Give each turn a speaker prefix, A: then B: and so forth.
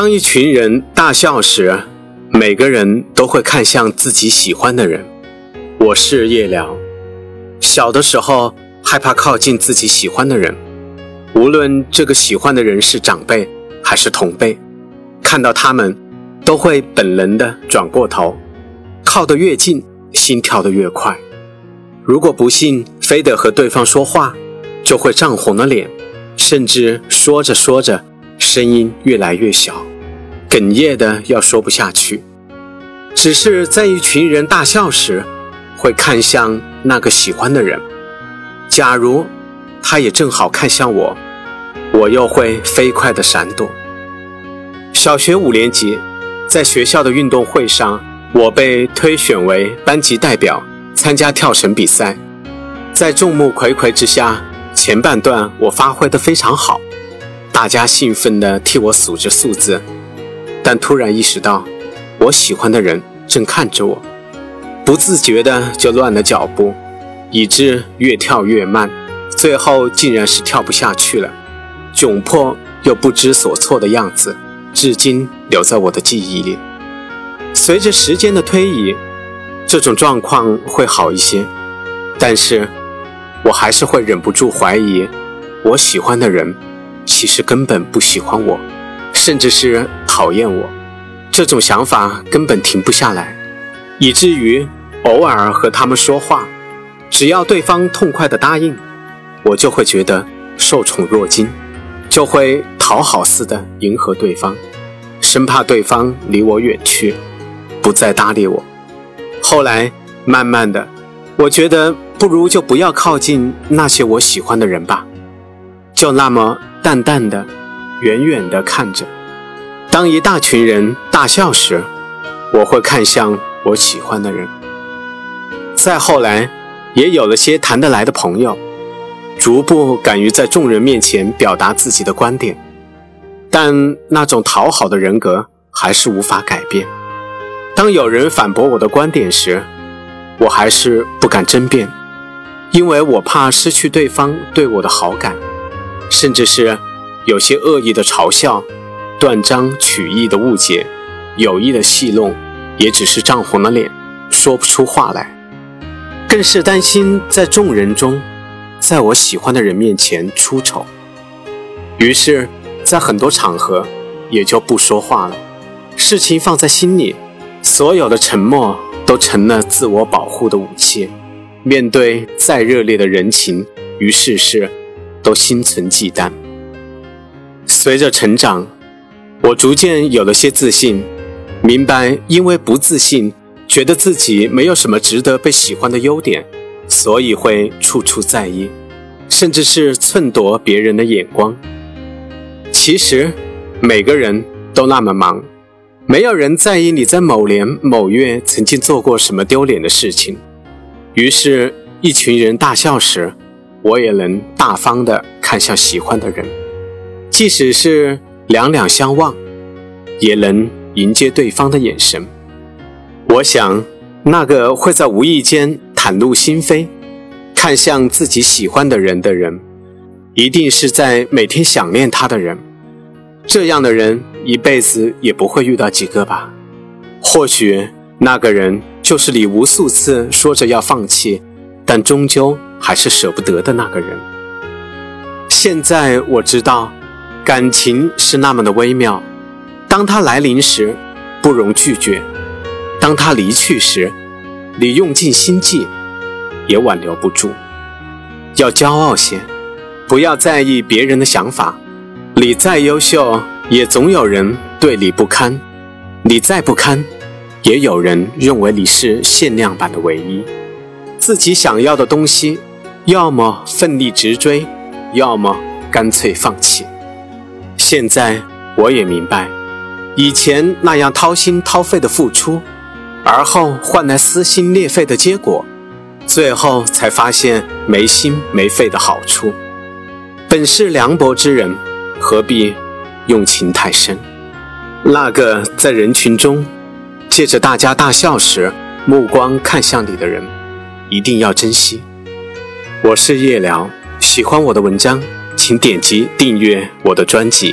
A: 当一群人大笑时，每个人都会看向自己喜欢的人。我是叶良，小的时候害怕靠近自己喜欢的人，无论这个喜欢的人是长辈还是同辈，看到他们都会本能的转过头，靠得越近，心跳得越快。如果不信，非得和对方说话，就会涨红了脸，甚至说着说着。声音越来越小，哽咽的要说不下去。只是在一群人大笑时，会看向那个喜欢的人。假如他也正好看向我，我又会飞快的闪躲。小学五年级，在学校的运动会上，我被推选为班级代表，参加跳绳比赛。在众目睽睽之下，前半段我发挥的非常好。大家兴奋地替我数着数字，但突然意识到，我喜欢的人正看着我，不自觉地就乱了脚步，以致越跳越慢，最后竟然是跳不下去了。窘迫又不知所措的样子，至今留在我的记忆里。随着时间的推移，这种状况会好一些，但是我还是会忍不住怀疑，我喜欢的人。其实根本不喜欢我，甚至是讨厌我，这种想法根本停不下来，以至于偶尔和他们说话，只要对方痛快的答应，我就会觉得受宠若惊，就会讨好似的迎合对方，生怕对方离我远去，不再搭理我。后来慢慢的，我觉得不如就不要靠近那些我喜欢的人吧，就那么。淡淡的，远远的看着。当一大群人大笑时，我会看向我喜欢的人。再后来，也有了些谈得来的朋友，逐步敢于在众人面前表达自己的观点。但那种讨好的人格还是无法改变。当有人反驳我的观点时，我还是不敢争辩，因为我怕失去对方对我的好感。甚至是有些恶意的嘲笑、断章取义的误解、有意的戏弄，也只是涨红了脸，说不出话来。更是担心在众人中，在我喜欢的人面前出丑。于是，在很多场合也就不说话了，事情放在心里，所有的沉默都成了自我保护的武器。面对再热烈的人情与世事。都心存忌惮。随着成长，我逐渐有了些自信，明白因为不自信，觉得自己没有什么值得被喜欢的优点，所以会处处在意，甚至是寸夺别人的眼光。其实，每个人都那么忙，没有人在意你在某年某月曾经做过什么丢脸的事情。于是，一群人大笑时。我也能大方地看向喜欢的人，即使是两两相望，也能迎接对方的眼神。我想，那个会在无意间袒露心扉，看向自己喜欢的人的人，一定是在每天想念他的人。这样的人一辈子也不会遇到几个吧？或许那个人就是你无数次说着要放弃，但终究。还是舍不得的那个人。现在我知道，感情是那么的微妙。当它来临时，不容拒绝；当它离去时，你用尽心计也挽留不住。要骄傲些，不要在意别人的想法。你再优秀，也总有人对你不堪；你再不堪，也有人认为你是限量版的唯一。自己想要的东西。要么奋力直追，要么干脆放弃。现在我也明白，以前那样掏心掏肺的付出，而后换来撕心裂肺的结果，最后才发现没心没肺的好处。本是凉薄之人，何必用情太深？那个在人群中，借着大家大笑时，目光看向你的人，一定要珍惜。我是夜聊，喜欢我的文章，请点击订阅我的专辑。